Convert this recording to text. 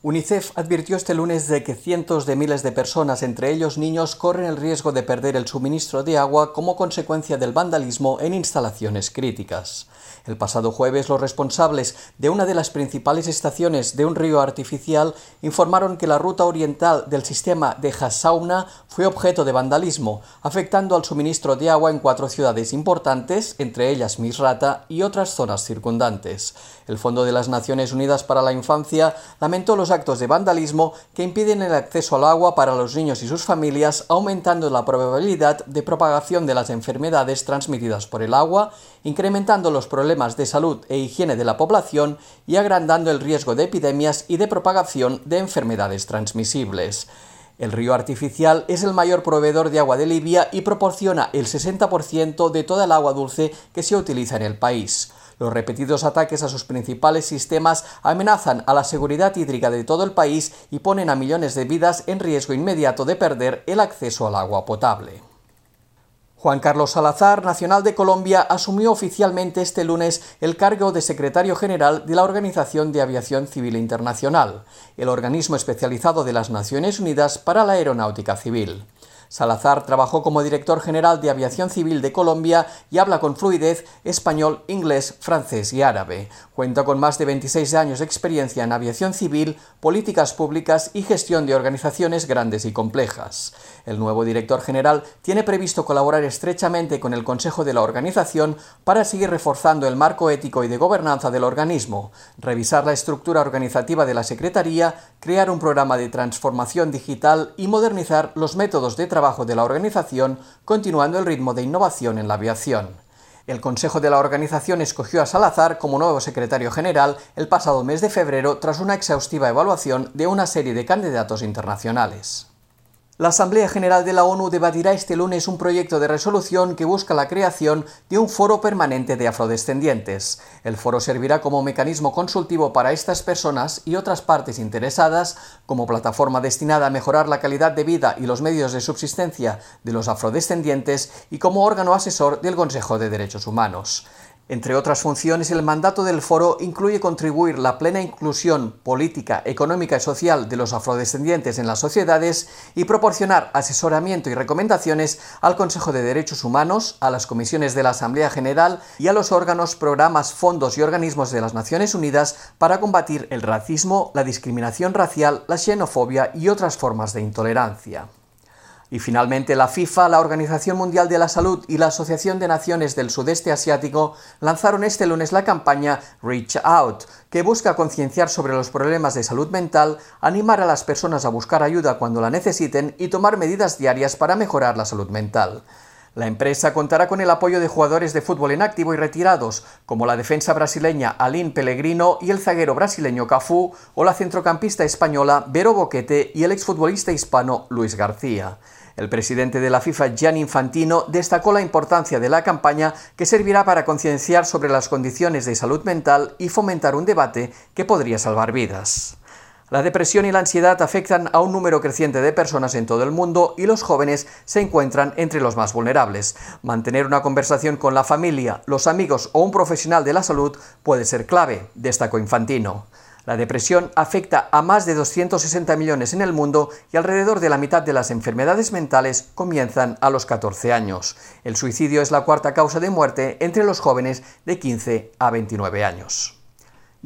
UNICEF advirtió este lunes de que cientos de miles de personas, entre ellos niños, corren el riesgo de perder el suministro de agua como consecuencia del vandalismo en instalaciones críticas. El pasado jueves, los responsables de una de las principales estaciones de un río artificial informaron que la ruta oriental del sistema de Hassauna fue objeto de vandalismo, afectando al suministro de agua en cuatro ciudades importantes, entre ellas Misrata y otras zonas circundantes. El Fondo de las Naciones Unidas para la Infancia lamentó los actos de vandalismo que impiden el acceso al agua para los niños y sus familias, aumentando la probabilidad de propagación de las enfermedades transmitidas por el agua, incrementando los problemas de salud e higiene de la población y agrandando el riesgo de epidemias y de propagación de enfermedades transmisibles. El río artificial es el mayor proveedor de agua de Libia y proporciona el 60% de toda el agua dulce que se utiliza en el país. Los repetidos ataques a sus principales sistemas amenazan a la seguridad hídrica de todo el país y ponen a millones de vidas en riesgo inmediato de perder el acceso al agua potable. Juan Carlos Salazar, nacional de Colombia, asumió oficialmente este lunes el cargo de secretario general de la Organización de Aviación Civil Internacional, el organismo especializado de las Naciones Unidas para la Aeronáutica Civil. Salazar trabajó como director general de Aviación Civil de Colombia y habla con fluidez español, inglés, francés y árabe. Cuenta con más de 26 años de experiencia en aviación civil, políticas públicas y gestión de organizaciones grandes y complejas. El nuevo director general tiene previsto colaborar estrechamente con el Consejo de la organización para seguir reforzando el marco ético y de gobernanza del organismo, revisar la estructura organizativa de la Secretaría, crear un programa de transformación digital y modernizar los métodos de trabajo trabajo de la organización, continuando el ritmo de innovación en la aviación. El Consejo de la Organización escogió a Salazar como nuevo secretario general el pasado mes de febrero tras una exhaustiva evaluación de una serie de candidatos internacionales. La Asamblea General de la ONU debatirá este lunes un proyecto de resolución que busca la creación de un foro permanente de afrodescendientes. El foro servirá como mecanismo consultivo para estas personas y otras partes interesadas, como plataforma destinada a mejorar la calidad de vida y los medios de subsistencia de los afrodescendientes y como órgano asesor del Consejo de Derechos Humanos. Entre otras funciones, el mandato del foro incluye contribuir la plena inclusión política, económica y social de los afrodescendientes en las sociedades y proporcionar asesoramiento y recomendaciones al Consejo de Derechos Humanos, a las comisiones de la Asamblea General y a los órganos, programas, fondos y organismos de las Naciones Unidas para combatir el racismo, la discriminación racial, la xenofobia y otras formas de intolerancia. Y finalmente la FIFA, la Organización Mundial de la Salud y la Asociación de Naciones del Sudeste Asiático lanzaron este lunes la campaña Reach Out, que busca concienciar sobre los problemas de salud mental, animar a las personas a buscar ayuda cuando la necesiten y tomar medidas diarias para mejorar la salud mental. La empresa contará con el apoyo de jugadores de fútbol en activo y retirados, como la defensa brasileña Aline Pellegrino y el zaguero brasileño Cafú, o la centrocampista española Vero Boquete y el exfutbolista hispano Luis García. El presidente de la FIFA, Gianni Infantino, destacó la importancia de la campaña que servirá para concienciar sobre las condiciones de salud mental y fomentar un debate que podría salvar vidas. La depresión y la ansiedad afectan a un número creciente de personas en todo el mundo y los jóvenes se encuentran entre los más vulnerables. Mantener una conversación con la familia, los amigos o un profesional de la salud puede ser clave, destacó Infantino. La depresión afecta a más de 260 millones en el mundo y alrededor de la mitad de las enfermedades mentales comienzan a los 14 años. El suicidio es la cuarta causa de muerte entre los jóvenes de 15 a 29 años.